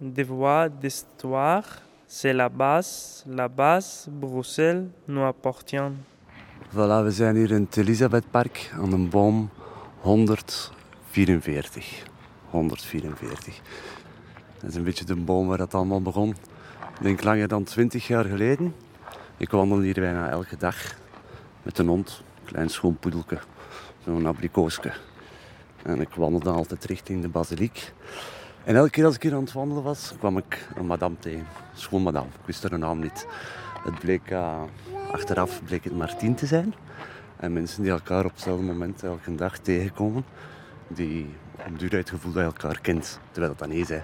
des voix d'histoire. C'est la base, la base, Bruxelles nous appartient. Voilà, we zijn hier in het Elisabethpark aan een boom 144. 144. Dat is een beetje de boom waar het allemaal begon. Ik denk langer dan 20 jaar geleden. Ik wandel hier bijna elke dag met een hond, een klein schoon poedelke, zo'n abrikoosje. En ik wandelde altijd richting de basiliek. En elke keer als ik hier aan het wandelen was, kwam ik een madame tegen. Schoon madame, ik wist haar naam niet. Het bleek, uh, achteraf bleek het Martien te zijn. En mensen die elkaar op hetzelfde moment elke dag tegenkomen, die om duur het gevoel dat je elkaar kent, terwijl dat dan niet is.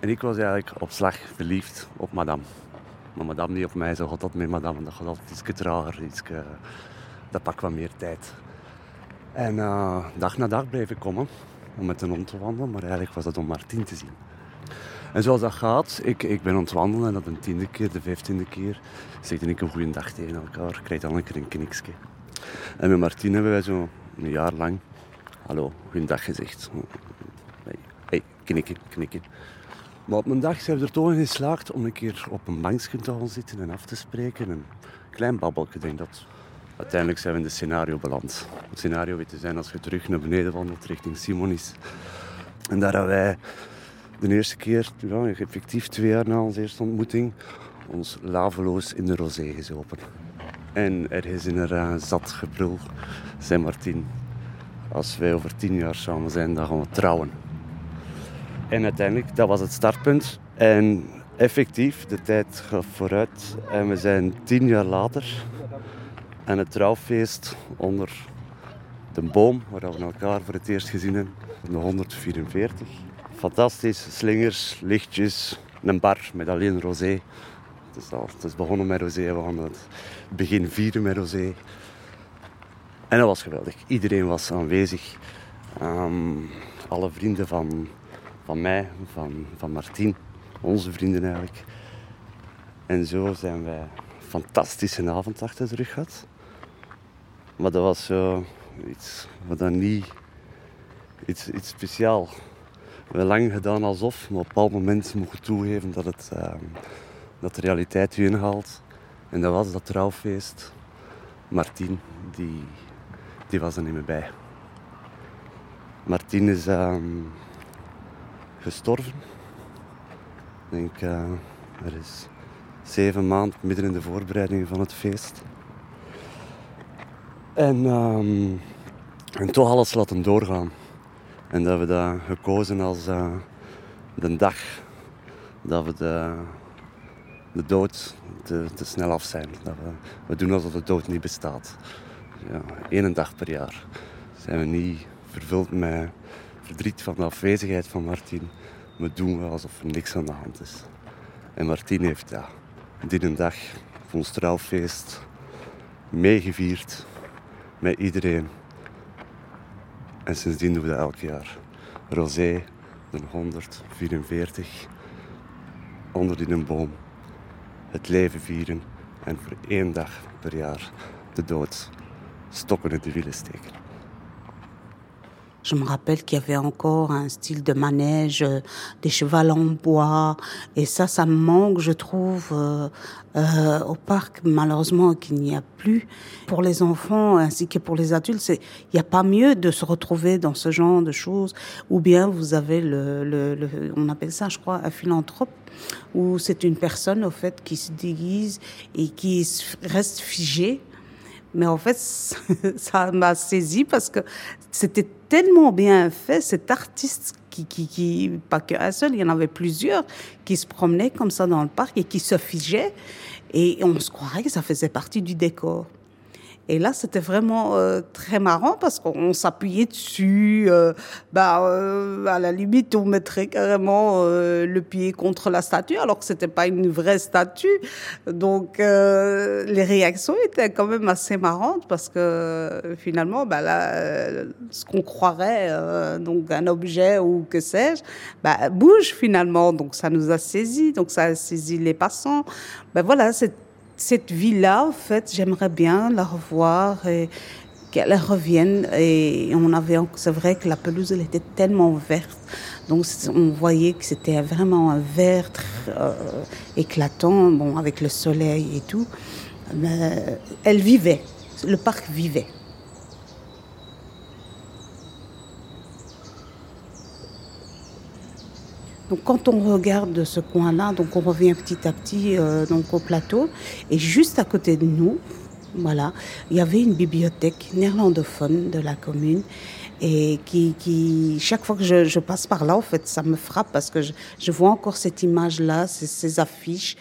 En ik was eigenlijk op slag verliefd op madame. Maar madame niet op mij, zo gaat dat met madame. Dat gaat altijd iets trager, iets, dat pakt wat meer tijd. En uh, dag na dag bleef ik komen om met een hond te wandelen, maar eigenlijk was dat om Martin te zien. En zoals dat gaat, ik, ik ben aan het wandelen en dat de tiende keer, de vijftiende keer, zeg ik een goede dag tegen elkaar, krijg dan een keer een kniksje. En met Martin hebben wij zo een jaar lang, hallo, goedendag gezegd. Hey, knikken, knikken. Maar op een dag zijn we er toch in geslaagd om een keer op een bankje te gaan zitten en af te spreken. Een klein babbelje, denk dat. Uiteindelijk zijn we in het scenario beland. Het scenario weet te zijn als je terug naar beneden wandelt richting Simonis. En daar hebben wij de eerste keer, ja, effectief twee jaar na onze eerste ontmoeting, ons laveloos in de rosé gezopen. En er is in er zat gebrul, zei Martin. Als wij over tien jaar samen zijn, dan gaan we trouwen. En uiteindelijk, dat was het startpunt. En effectief, de tijd gaat vooruit. En we zijn tien jaar later. En het trouwfeest onder de boom, waar we elkaar voor het eerst gezien hebben, de 144. Fantastisch, slingers, lichtjes, een bar met alleen rosé. Het is, is begonnen met rosé, we gaan het begin vieren met rosé. En dat was geweldig. Iedereen was aanwezig. Um, alle vrienden van van mij, van, van Martien, onze vrienden eigenlijk. En zo zijn wij een fantastische avond achter de rug gehad. Maar dat was zo iets wat dan niet iets, iets speciaal. We hebben lang gedaan alsof, maar op een bepaald moment mocht toegeven dat, het, uh, dat de realiteit u inhaalt. En dat was dat trouwfeest. Martien, die, die was er niet meer bij. Martien is uh, gestorven. Ik denk, uh, er is zeven maanden midden in de voorbereidingen van het feest. En, um, en toch alles laten doorgaan. En dat we dat gekozen als uh, de dag dat we de, de dood te, te snel af zijn. Dat we, doen alsof de dood niet bestaat. Ja, één dag per jaar zijn we niet vervuld met verdriet van de afwezigheid van Martin. We doen alsof er niks aan de hand is. En Martin heeft ja, die dag voor ons trouwfeest meegevierd met iedereen. En sindsdien doen we dat elk jaar. Rosé, de 144, onder in een boom. Het leven vieren en voor één dag per jaar de dood stokken in de wielen steken. Je me rappelle qu'il y avait encore un style de manège, euh, des chevals en bois. Et ça, ça me manque, je trouve, euh, euh, au parc, malheureusement, qu'il n'y a plus. Pour les enfants ainsi que pour les adultes, il n'y a pas mieux de se retrouver dans ce genre de choses. Ou bien vous avez le, le, le on appelle ça, je crois, un philanthrope, où c'est une personne, au fait, qui se déguise et qui reste figée mais en fait, ça m'a saisi parce que c'était tellement bien fait, cet artiste qui, qui, qui, pas qu'un seul, il y en avait plusieurs, qui se promenaient comme ça dans le parc et qui se figeaient. Et on se croirait que ça faisait partie du décor. Et là, c'était vraiment euh, très marrant parce qu'on s'appuyait dessus. Euh, bah, euh, à la limite, on mettrait carrément le pied contre la statue, alors que c'était pas une vraie statue. Donc, les réactions étaient quand même assez marrantes parce que finalement, bah, là, ce qu'on croirait, donc un objet ou que sais-je, bah, bouge finalement. Donc, ça nous a saisi. Donc, ça a saisi les passants. Ben voilà, c'est cette vie-là, en fait, j'aimerais bien la revoir et qu'elles reviennent. Et on avait, c'est vrai que la pelouse, était tellement verte. Donc on voyait que c'était vraiment un vert euh, éclatant, bon, avec le soleil et tout. Mais elle vivait, le parc vivait. Donc quand on regarde de ce coin-là, donc on revient petit à petit euh, donc au plateau, et juste à côté de nous, voilà, il y avait une bibliothèque néerlandophone de la commune et qui, qui, chaque fois que je, je, passe par là, en fait, ça me frappe parce que je, je vois encore cette image-là, ces, ces, affiches,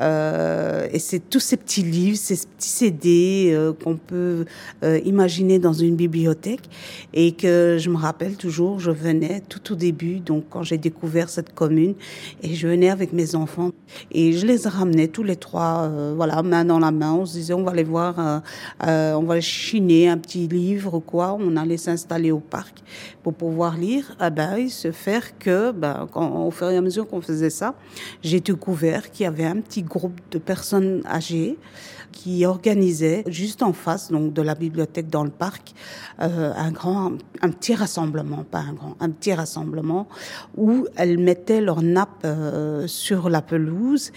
euh, et c'est tous ces petits livres, ces petits CD euh, qu'on peut euh, imaginer dans une bibliothèque, et que je me rappelle toujours, je venais tout au début, donc quand j'ai découvert cette commune, et je venais avec mes enfants, et je les ramenais tous les trois, euh, voilà, main dans la main, on se disait, on va aller voir, euh, euh, on va chiner un petit livre quoi, on allait s'installer au parc. Pour pouvoir lire, ah ben, il se faire que, ben, quand, au fur et à mesure qu'on faisait ça, j'ai découvert qu'il y avait un petit groupe de personnes âgées qui organisait juste en face donc de la bibliothèque dans le parc euh, un grand un petit rassemblement pas un grand un petit rassemblement où elles mettaient leur nappe euh, sur la pelouse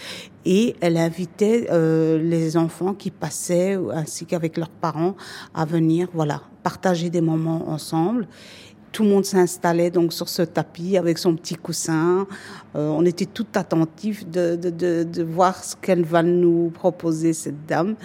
et elle invitait euh, les enfants qui passaient ainsi qu'avec leurs parents à venir voilà partager des moments ensemble tout le monde s'installait donc sur ce tapis avec son petit coussin. Euh, on était tout attentifs de, de, de, de voir ce qu'elle va nous proposer, cette dame.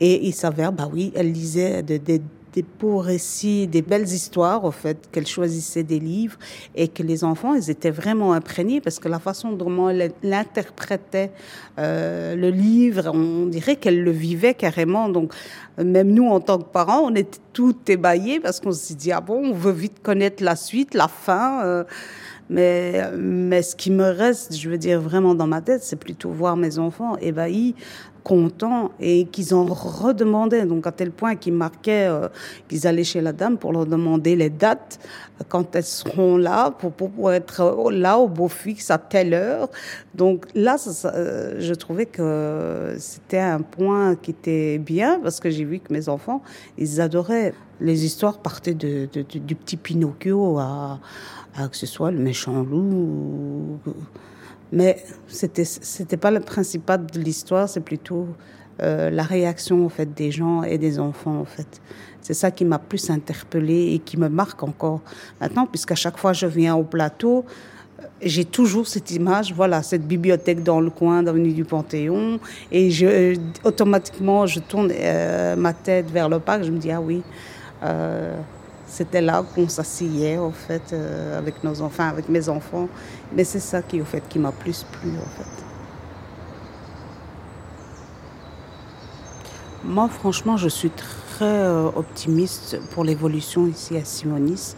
Et il s'avère, bah oui, elle lisait des, des, des beaux récits, des belles histoires, au fait, qu'elle choisissait des livres et que les enfants, ils étaient vraiment imprégnés parce que la façon dont elle l'interprétait euh, le livre, on dirait qu'elle le vivait carrément. Donc, même nous, en tant que parents, on était tout ébaillés parce qu'on se dit, ah bon, on veut vite connaître la suite, la fin. Euh, mais, mais ce qui me reste, je veux dire, vraiment dans ma tête, c'est plutôt voir mes enfants ébahis contents et qu'ils en redemandaient. Donc à tel point qu'ils marquaient euh, qu'ils allaient chez la dame pour leur demander les dates quand elles seront là pour, pour, être là au beau fixe à telle heure. Donc là, euh, je trouvais que c'était un point qui était bien parce que j'ai vu que mes enfants, ils adoraient. Les histoires partaient de, du petit Pinocchio à, que ce soit le méchant loup. Ou, mais c'était c'était pas le principal de l'histoire c'est plutôt euh, la réaction en fait des gens et des enfants en fait. C'est ça qui m'a plus interpellé et qui me marque encore maintenant puisqu'à chaque fois je viens au plateau j'ai toujours cette image voilà cette bibliothèque dans le coin d'avenue du Panthéon et je automatiquement je tourne euh, ma tête vers le parc je me dis ah oui euh, c'était là qu'on s'asseyait en fait euh, avec nos enfants avec mes enfants. Mais c'est ça qui au fait qui m'a plus plu en fait. Moi franchement je suis très euh, optimiste pour l'évolution ici à simonis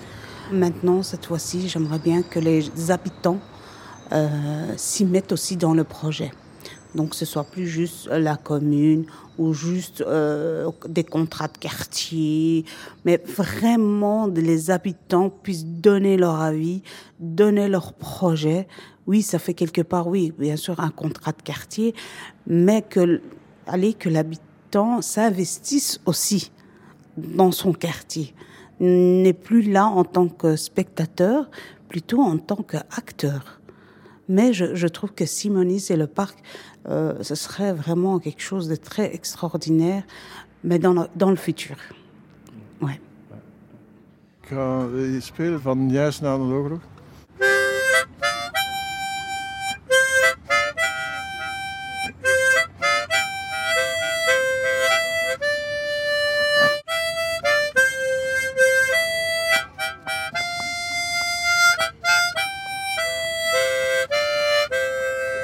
maintenant cette fois-ci j'aimerais bien que les habitants euh, s'y mettent aussi dans le projet donc ce soit plus juste la commune ou juste euh, des contrats de quartier. Mais vraiment les habitants puissent donner leur avis donner leur projet. Oui ça fait quelque part oui bien sûr un contrat de quartier mais que aller que l'habitant s'investisse aussi dans son quartier. N'est plus là en tant que spectateur plutôt en tant qu'acteur. Mais je, je trouve que simonis et le parc euh, ce serait vraiment quelque chose de très extraordinaire mais dans le, dans le futur ouais. spelen van juist na de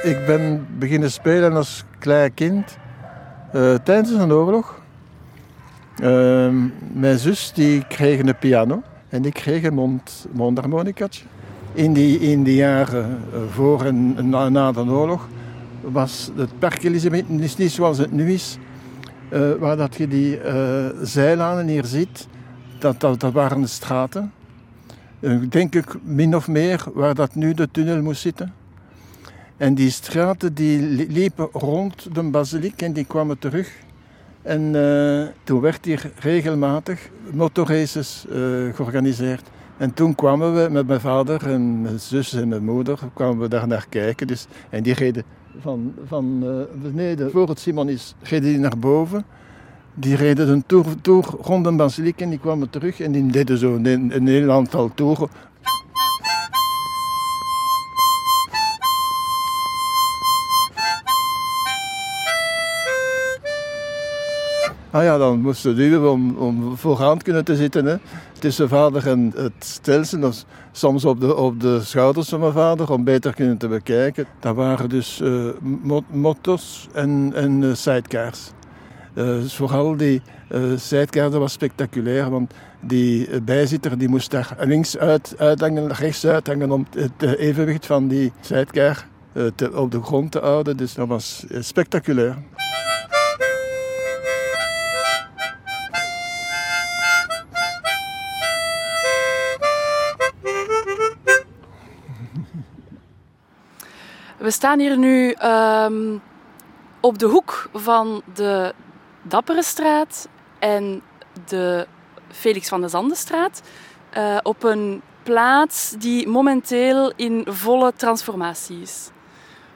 Ik ben beginnen spelen als klein kind uh, tijdens een oorlog. Uh, mijn zus die kreeg een piano en ik kreeg een mond, mondharmonicatje. In die, in die jaren uh, voor en na, de oorlog was het park Elisabeth is niet zoals het nu is. Uh, waar dat je die uh, zeilanen hier ziet, dat, dat, dat waren de straten. Uh, denk ik min of meer waar dat nu de tunnel moest zitten. En die straten die liepen rond de basiliek en die kwamen terug En uh, toen werd hier regelmatig motorraces uh, georganiseerd. En toen kwamen we met mijn vader en mijn zus en mijn moeder kwamen we daar naar kijken. Dus, en die reden van, van uh, beneden, voor het Simon is, reden die naar boven. Die reden een tour, tour rond een basiliek en die kwamen terug en die deden zo een heel aantal toeren Ah ja, dan moesten we duwen om, om vooraan kunnen te zitten. Hè. Tussen vader en het stelsel. Soms op de, op de schouders van mijn vader om beter kunnen te bekijken. Dat waren dus uh, en, en uh, sidecars. Uh, dus vooral die uh, was spectaculair, want die bijzitter die moest daar links uit, uithangen, rechts uithangen om het evenwicht van die sidecar op de grond te houden. Dus dat was spectaculair. We staan hier nu um, op de hoek van de Dapperestraat en de Felix van de Zandenstraat. Uh, op een plaats die momenteel in volle transformatie is.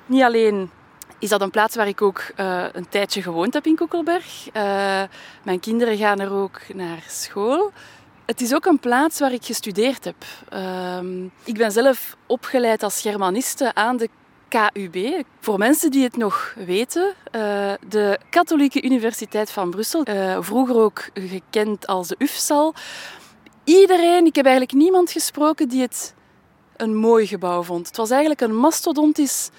Niet alleen is dat een plaats waar ik ook uh, een tijdje gewoond heb in Koekelberg. Uh, mijn kinderen gaan er ook naar school. Het is ook een plaats waar ik gestudeerd heb. Uh, ik ben zelf opgeleid als Germaniste aan de KUB. Voor mensen die het nog weten, uh, de Katholieke Universiteit van Brussel, uh, vroeger ook gekend als de UFSAL. Iedereen, ik heb eigenlijk niemand gesproken die het een mooi gebouw vond. Het was eigenlijk een mastodontisch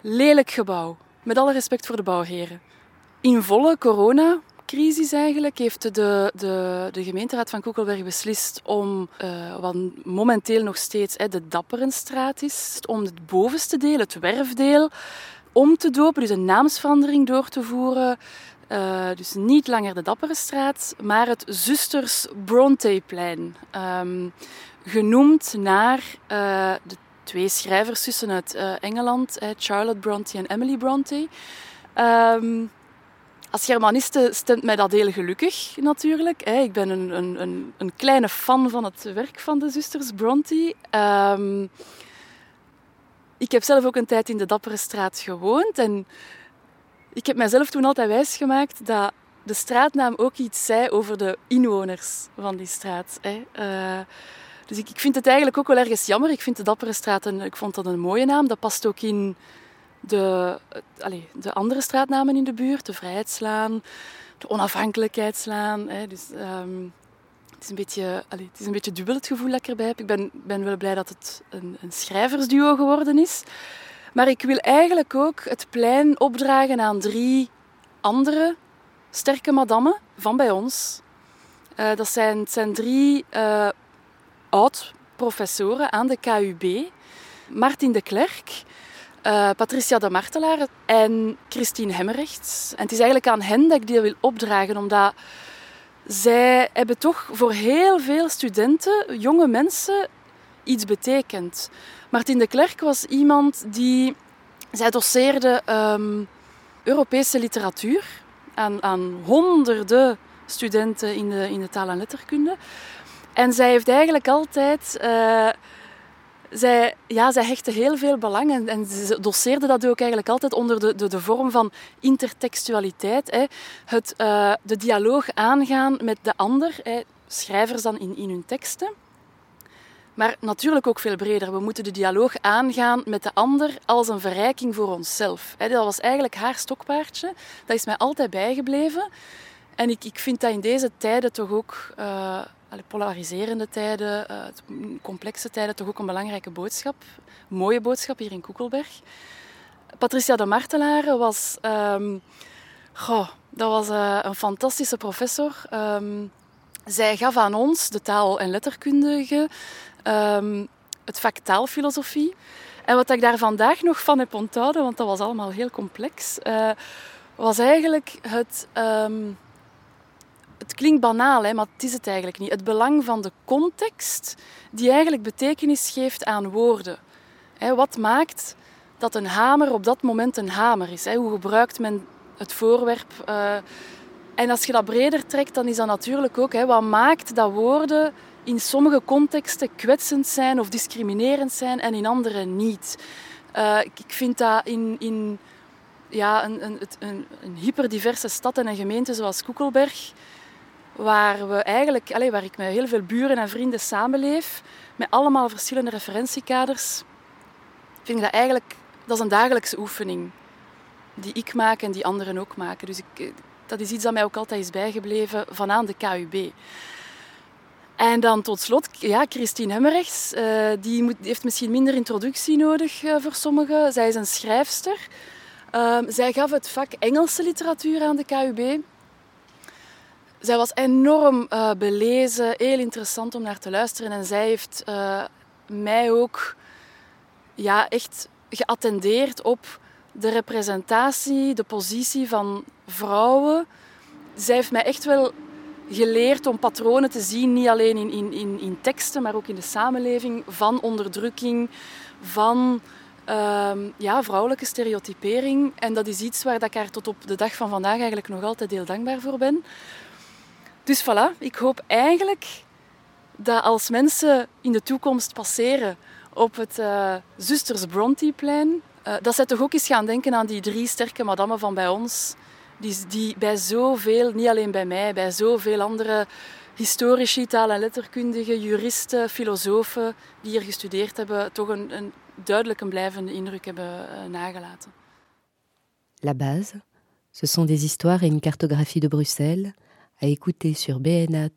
lelijk gebouw. Met alle respect voor de bouwheren. In volle corona crisis eigenlijk heeft de, de, de gemeenteraad van Koekelberg beslist om, uh, wat momenteel nog steeds hè, de Dapperenstraat is, om het bovenste deel, het werfdeel, om te dopen, dus een naamsverandering door te voeren. Uh, dus niet langer de Dapperenstraat, maar het Zusters Bronteplein. Um, genoemd naar uh, de twee schrijverszussen uit Engeland, Charlotte Bronte en Emily Bronte. Um, als Germaniste stemt mij dat heel gelukkig natuurlijk. Ik ben een, een, een kleine fan van het werk van de zusters Bronte. Um, ik heb zelf ook een tijd in de Dappere Straat gewoond. En ik heb mijzelf toen altijd wijsgemaakt dat de straatnaam ook iets zei over de inwoners van die straat. Uh, dus ik, ik, vind het eigenlijk ook wel ergens jammer. Ik vind de Dappere Straat een, ik vond dat een mooie naam. Dat past ook in de, allez, de andere straatnamen in de buurt, de Vrijheidslaan, de Onafhankelijkheidslaan. Hè. Dus, um, het, is een beetje, allez, het is een beetje dubbel het gevoel dat ik erbij heb. Ik ben, ben wel blij dat het een, een schrijversduo geworden is. Maar ik wil eigenlijk ook het plein opdragen aan drie andere sterke madammen van bij ons. Uh, dat zijn, zijn drie uh, oud-professoren aan de KUB. Martin de Klerk, uh, Patricia de Martelaar en Christine Hemmerrechts. En het is eigenlijk aan hen dat ik die wil opdragen, omdat zij hebben toch voor heel veel studenten, jonge mensen, iets betekend. Martin de Klerk was iemand die... Zij doseerde um, Europese literatuur aan, aan honderden studenten in de, in de taal- en letterkunde. En zij heeft eigenlijk altijd... Uh, zij, ja, zij hechtte heel veel belang en, ze doseerde dat ook eigenlijk altijd onder de, de, de vorm van intertextualiteit. Hè. Het uh, de dialoog aangaan met de ander, hè. schrijvers dan in, in hun teksten. Maar natuurlijk ook veel breder. We moeten de dialoog aangaan met de ander als een verrijking voor onszelf. Dat was eigenlijk haar stokpaardje. Dat is mij altijd bijgebleven. En ik, ik vind dat in deze tijden toch ook uh, polariserende tijden, uh, complexe tijden, toch ook een belangrijke boodschap. Een mooie boodschap hier in Koekelberg. Patricia de Martelaar was, um, goh, dat was uh, een fantastische professor. Um, zij gaf aan ons, de taal- en letterkundige, um, het vak taalfilosofie. En wat ik daar vandaag nog van heb onthouden, want dat was allemaal heel complex, uh, was eigenlijk het het klinkt banaal, hè, maar het is het eigenlijk niet. Het belang van de context die eigenlijk betekenis geeft aan woorden. Wat maakt dat een hamer op dat moment een hamer is? Hoe gebruikt men het voorwerp? Eh, En als je dat breder trekt, dan is dat natuurlijk ook wat maakt dat woorden in sommige contexten kwetsend zijn of discriminerend zijn en in andere niet. Uh, ik vind dat in, in ja, een, een, een, een, hyperdiverse stad en een gemeente zoals Koekelberg, waar, we eigenlijk, waar ik met heel veel buren en vrienden samenleef, met allemaal verschillende referentiekaders, vind ik dat eigenlijk dat is een dagelijkse oefening die ik maak en die anderen ook maken. Dus ik, dat is iets dat mij ook altijd is bijgebleven van aan de KUB. En dan tot slot, ja, Christine Hemmerrechts, uh, die, moet, heeft misschien minder introductie nodig uh, voor sommigen. Zij is een schrijfster. Uh, zij gaf het vak Engelse literatuur aan de KUB. Zij was enorm uh, belezen, heel interessant om naar te luisteren. En zij heeft mij ook ja, echt geattendeerd op de representatie, de positie van vrouwen. Zij heeft mij echt wel geleerd om patronen te zien, niet alleen in, in, in, in teksten, maar ook in de samenleving, van onderdrukking, van ehm, ja, vrouwelijke stereotypering. En dat is iets waar ik haar tot op de dag van vandaag eigenlijk nog altijd heel dankbaar voor ben. Dus voilà, ik hoop eigenlijk dat als mensen in de toekomst passeren op het uh, Zusters Bronte-plein, uh, dat zij toch ook eens gaan denken aan die drie sterke madammen van bij ons, die, die bij zoveel, niet alleen bij mij, bij zoveel andere historici, taal- en letterkundigen, juristen, filosofen die hier gestudeerd hebben, toch een, een duidelijk een blijvende indruk hebben uh, nagelaten. La base, ce sont des histoires et une cartographie de Bruxelles à écouter sur bna-bbot.be.